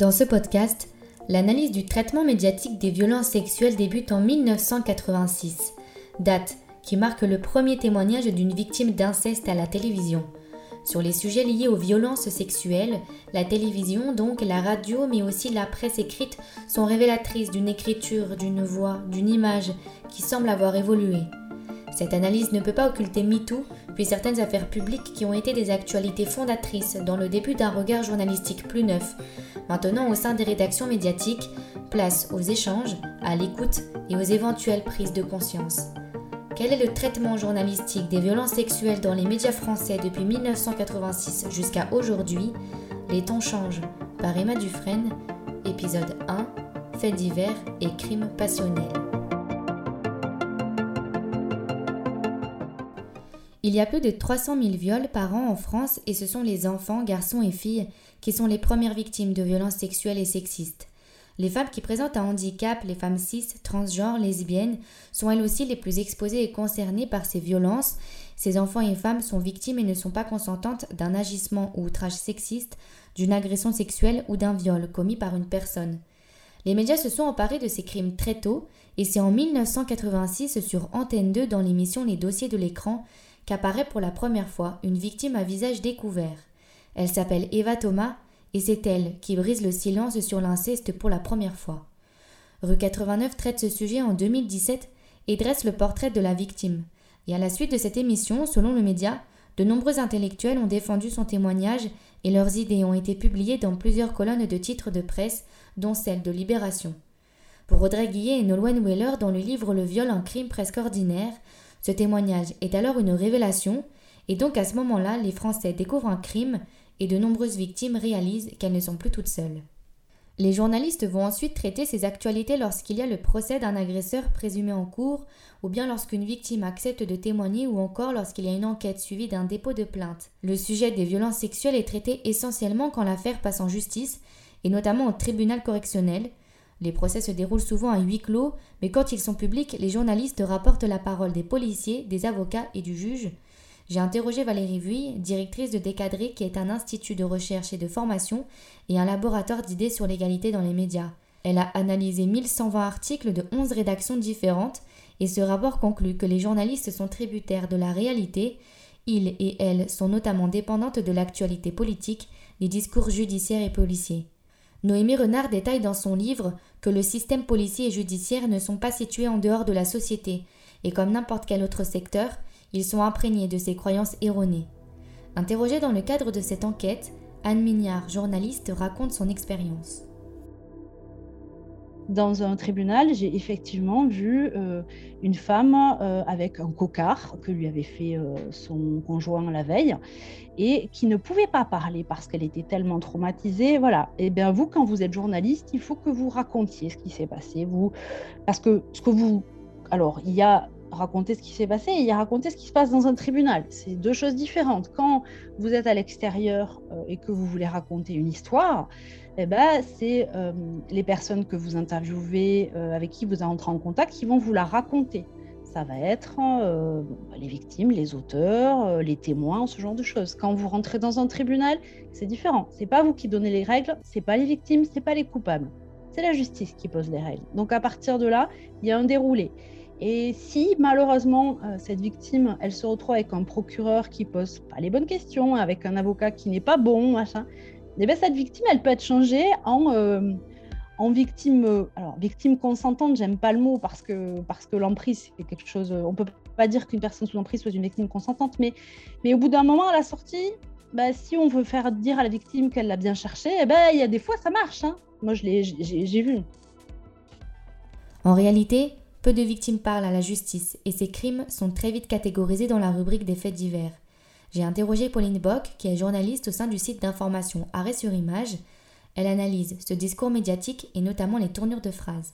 Dans ce podcast, l'analyse du traitement médiatique des violences sexuelles débute en 1986, date qui marque le premier témoignage d'une victime d'inceste à la télévision. Sur les sujets liés aux violences sexuelles, la télévision, donc la radio, mais aussi la presse écrite sont révélatrices d'une écriture, d'une voix, d'une image qui semble avoir évolué. Cette analyse ne peut pas occulter MeToo, puis certaines affaires publiques qui ont été des actualités fondatrices dans le début d'un regard journalistique plus neuf. Maintenant, au sein des rédactions médiatiques, place aux échanges, à l'écoute et aux éventuelles prises de conscience. Quel est le traitement journalistique des violences sexuelles dans les médias français depuis 1986 jusqu'à aujourd'hui? Les temps changent par Emma Dufresne, épisode 1, Faits divers et crimes passionnels. Il y a plus de 300 000 viols par an en France et ce sont les enfants, garçons et filles qui sont les premières victimes de violences sexuelles et sexistes. Les femmes qui présentent un handicap, les femmes cis, transgenres, lesbiennes, sont elles aussi les plus exposées et concernées par ces violences. Ces enfants et femmes sont victimes et ne sont pas consentantes d'un agissement ou outrage sexiste, d'une agression sexuelle ou d'un viol commis par une personne. Les médias se sont emparés de ces crimes très tôt, et c'est en 1986 sur Antenne 2 dans l'émission Les dossiers de l'écran qu'apparaît pour la première fois une victime à visage découvert. Elle s'appelle Eva Thomas et c'est elle qui brise le silence sur l'inceste pour la première fois. Rue 89 traite ce sujet en 2017 et dresse le portrait de la victime. Et à la suite de cette émission, selon le média, de nombreux intellectuels ont défendu son témoignage et leurs idées ont été publiées dans plusieurs colonnes de titres de presse, dont celle de Libération. Pour Audrey Guillet et Nolwenn Weller, dans le livre Le viol, un crime presque ordinaire, ce témoignage est alors une révélation, et donc à ce moment-là, les Français découvrent un crime et de nombreuses victimes réalisent qu'elles ne sont plus toutes seules. Les journalistes vont ensuite traiter ces actualités lorsqu'il y a le procès d'un agresseur présumé en cours, ou bien lorsqu'une victime accepte de témoigner, ou encore lorsqu'il y a une enquête suivie d'un dépôt de plainte. Le sujet des violences sexuelles est traité essentiellement quand l'affaire passe en justice, et notamment au tribunal correctionnel, les procès se déroulent souvent à huis clos, mais quand ils sont publics, les journalistes rapportent la parole des policiers, des avocats et du juge. J'ai interrogé Valérie Vuille, directrice de Décadré, qui est un institut de recherche et de formation et un laboratoire d'idées sur l'égalité dans les médias. Elle a analysé 1120 articles de 11 rédactions différentes et ce rapport conclut que les journalistes sont tributaires de la réalité. Ils et elles sont notamment dépendantes de l'actualité politique, des discours judiciaires et policiers. Noémie Renard détaille dans son livre que le système policier et judiciaire ne sont pas situés en dehors de la société, et comme n'importe quel autre secteur, ils sont imprégnés de ces croyances erronées. Interrogée dans le cadre de cette enquête, Anne Mignard, journaliste, raconte son expérience dans un tribunal, j'ai effectivement vu euh, une femme euh, avec un cocard que lui avait fait euh, son conjoint la veille et qui ne pouvait pas parler parce qu'elle était tellement traumatisée. Voilà. Et eh bien vous, quand vous êtes journaliste, il faut que vous racontiez ce qui s'est passé. Vous, parce que ce que vous, alors il y a raconter ce qui s'est passé et y raconter ce qui se passe dans un tribunal. C'est deux choses différentes. Quand vous êtes à l'extérieur et que vous voulez raconter une histoire, eh ben, c'est euh, les personnes que vous interviewez, euh, avec qui vous entrez en contact, qui vont vous la raconter. Ça va être euh, les victimes, les auteurs, les témoins, ce genre de choses. Quand vous rentrez dans un tribunal, c'est différent. C'est pas vous qui donnez les règles, c'est pas les victimes, c'est pas les coupables. C'est la justice qui pose les règles. Donc à partir de là, il y a un déroulé. Et si malheureusement cette victime, elle se retrouve avec un procureur qui pose pas les bonnes questions, avec un avocat qui n'est pas bon, machin, eh bien, cette victime, elle peut être changée en, euh, en victime, euh, alors victime consentante, j'aime pas le mot parce que, parce que l'emprise, c'est quelque chose, on peut pas dire qu'une personne sous emprise soit une victime consentante, mais, mais au bout d'un moment, à la sortie, bah, si on veut faire dire à la victime qu'elle l'a bien cherché, eh ben, il y a des fois, ça marche. Hein. Moi, je l'ai, j'ai vu. En réalité, peu de victimes parlent à la justice et ces crimes sont très vite catégorisés dans la rubrique des faits divers. J'ai interrogé Pauline Bock, qui est journaliste au sein du site d'information Arrêt sur Image. Elle analyse ce discours médiatique et notamment les tournures de phrases.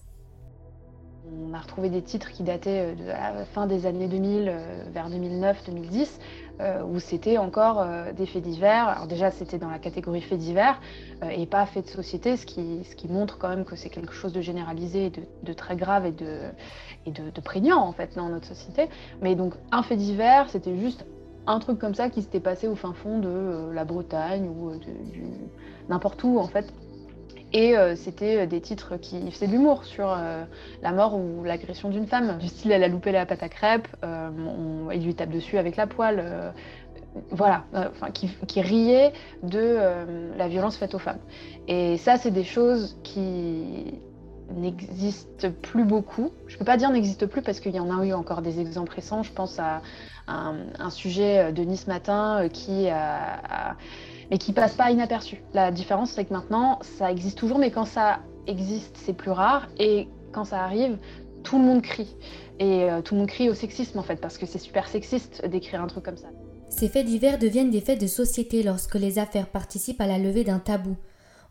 On a retrouvé des titres qui dataient euh, de la fin des années 2000, euh, vers 2009-2010, euh, où c'était encore des faits divers. Alors déjà, c'était dans la catégorie faits divers et pas faits de société, ce qui, montre quand même que c'est quelque chose de généralisé, de, de très grave et, de, prégnant en fait dans notre société. Mais donc un fait divers, c'était juste un truc comme ça qui s'était passé au fin fond de la Bretagne ou n'importe où en fait. Et c'était des titres qui faisaient de l'humour sur la mort ou l'agression d'une femme. Du style, elle a loupé la pâte à crêpes, il lui tape dessus avec la poêle. voilà, enfin, qui, riait de la violence faite aux femmes. Et ça, c'est des choses qui n'existe plus beaucoup. Je ne peux pas dire n'existe plus parce qu'il y en a eu encore des exemples récents. Je pense à, un, sujet de Nice Matin euh, qui a, mais qui passe pas inaperçu. La différence, c'est que maintenant, ça existe toujours, mais quand ça existe, c'est plus rare. Et quand ça arrive, tout le monde crie. Et euh, tout le monde crie au sexisme, en fait, parce que c'est super sexiste d'écrire un truc comme ça. Ces faits divers deviennent des faits de société lorsque les affaires participent à la levée d'un tabou.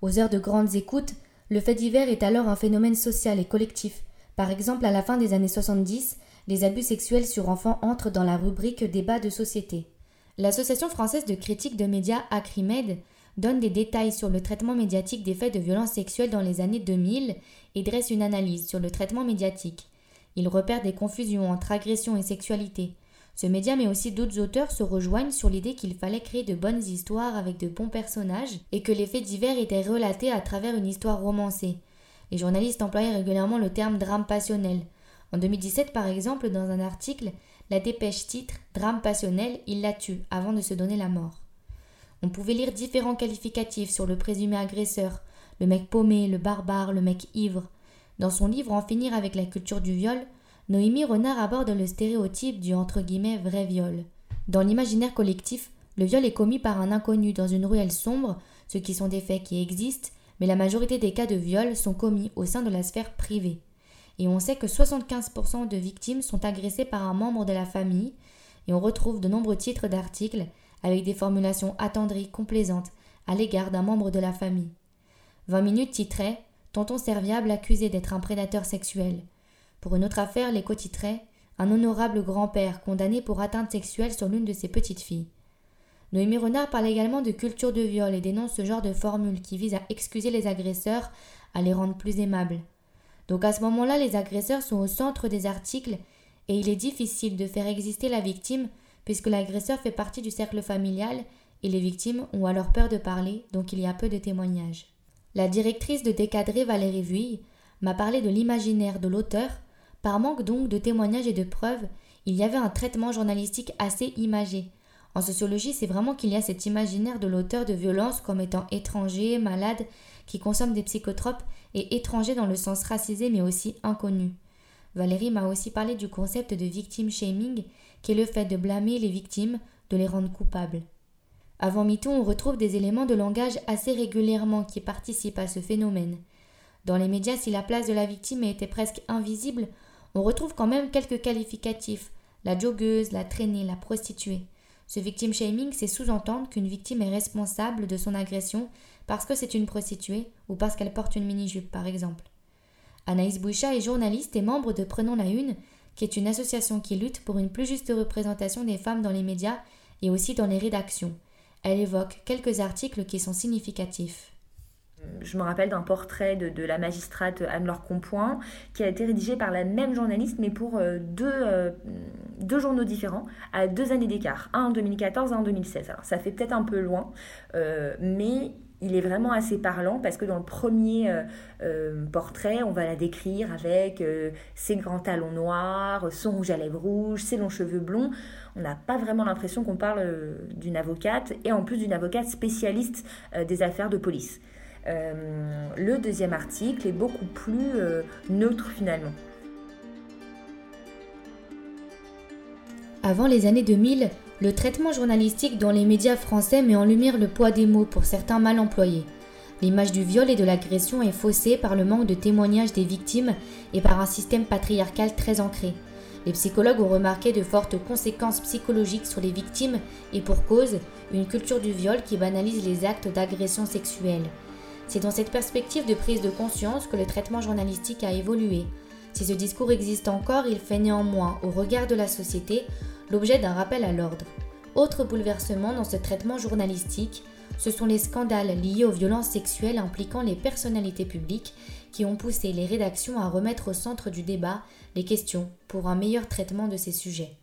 Aux heures de grandes écoutes, le fait divers est alors un phénomène social et collectif. Par exemple, à la fin des années 70, les abus sexuels sur enfants entrent dans la rubrique débat de société. L'Association française de critique de médias Acrimed donne des détails sur le traitement médiatique des faits de violences sexuelles dans les années 2000 et dresse une analyse sur le traitement médiatique. Il repère des confusions entre agression et sexualité, ce média mais aussi d'autres auteurs se rejoignent sur l'idée qu'il fallait créer de bonnes histoires avec de bons personnages et que les faits divers étaient relatés à travers une histoire romancée. Les journalistes employaient régulièrement le terme drame passionnel. En 2017, par exemple, dans un article, la dépêche titre Drame passionnel, il la tue avant de se donner la mort. On pouvait lire différents qualificatifs sur le présumé agresseur, le mec paumé, le barbare, le mec ivre. Dans son livre En finir avec la culture du viol, Noémie Renard aborde le stéréotype du entre guillemets vrai viol. Dans l'imaginaire collectif, le viol est commis par un inconnu dans une ruelle sombre, ce qui sont des faits qui existent, mais la majorité des cas de viol sont commis au sein de la sphère privée. Et on sait que 75% de victimes sont agressées par un membre de la famille, et on retrouve de nombreux titres d'articles avec des formulations attendries, complaisantes à l'égard d'un membre de la famille. 20 minutes titrait Tonton serviable accusé d'être un prédateur sexuel. Pour une autre affaire, les cotitrait un honorable grand-père condamné pour atteinte sexuelle sur l'une de ses petites filles. Noémie Renard parle également de culture de viol et dénonce ce genre de formule qui vise à excuser les agresseurs, à les rendre plus aimables. Donc à ce moment-là, les agresseurs sont au centre des articles et il est difficile de faire exister la victime puisque l'agresseur fait partie du cercle familial et les victimes ont alors peur de parler, donc il y a peu de témoignages. La directrice de Décadré, Valérie Vuille, m'a parlé de l'imaginaire de l'auteur par manque donc de témoignages et de preuves, il y avait un traitement journalistique assez imagé. En sociologie, c'est vraiment qu'il y a cet imaginaire de l'auteur de violence comme étant étranger, malade, qui consomme des psychotropes et étranger dans le sens racisé mais aussi inconnu. Valérie m'a aussi parlé du concept de victim shaming, qui est le fait de blâmer les victimes, de les rendre coupables. Avant MeToo, on retrouve des éléments de langage assez régulièrement qui participent à ce phénomène. Dans les médias, si la place de la victime était presque invisible, on retrouve quand même quelques qualificatifs la joggeuse, la traînée, la prostituée. Ce victim shaming, c'est sous-entendre qu'une victime est responsable de son agression parce que c'est une prostituée ou parce qu'elle porte une mini-jupe, par exemple. Anaïs Boucha est journaliste et membre de Prenons la Une, qui est une association qui lutte pour une plus juste représentation des femmes dans les médias et aussi dans les rédactions. Elle évoque quelques articles qui sont significatifs je me rappelle d'un portrait de, la magistrate Anne-Laure Compoint qui a été rédigé par la même journaliste mais pour euh, deux, euh, deux journaux différents à deux années d'écart, un en 2014 et un en 2016. Alors ça fait peut-être un peu loin, euh, mais il est vraiment assez parlant parce que dans le premier portrait, on va la décrire avec ses grands talons noirs, son rouge à lèvres rouges, ses longs cheveux blonds. On n'a pas vraiment l'impression qu'on parle d'une avocate et en plus d'une avocate spécialiste des affaires de police. Euh, le deuxième article est beaucoup plus euh, neutre finalement. Avant les années 2000, le traitement journalistique dans les médias français met en lumière le poids des mots pour certains mal employés. L'image du viol et de l'agression est faussée par le manque de témoignages des victimes et par un système patriarcal très ancré. Les psychologues ont remarqué de fortes conséquences psychologiques sur les victimes et pour cause, une culture du viol qui banalise les actes d'agression sexuelle. C'est dans cette perspective de prise de conscience que le traitement journalistique a évolué. Si ce discours existe encore, il fait néanmoins, au regard de la société, l'objet d'un rappel à l'ordre. Autre bouleversement dans ce traitement journalistique, ce sont les scandales liés aux violences sexuelles impliquant les personnalités publiques qui ont poussé les rédactions à remettre au centre du débat les questions pour un meilleur traitement de ces sujets.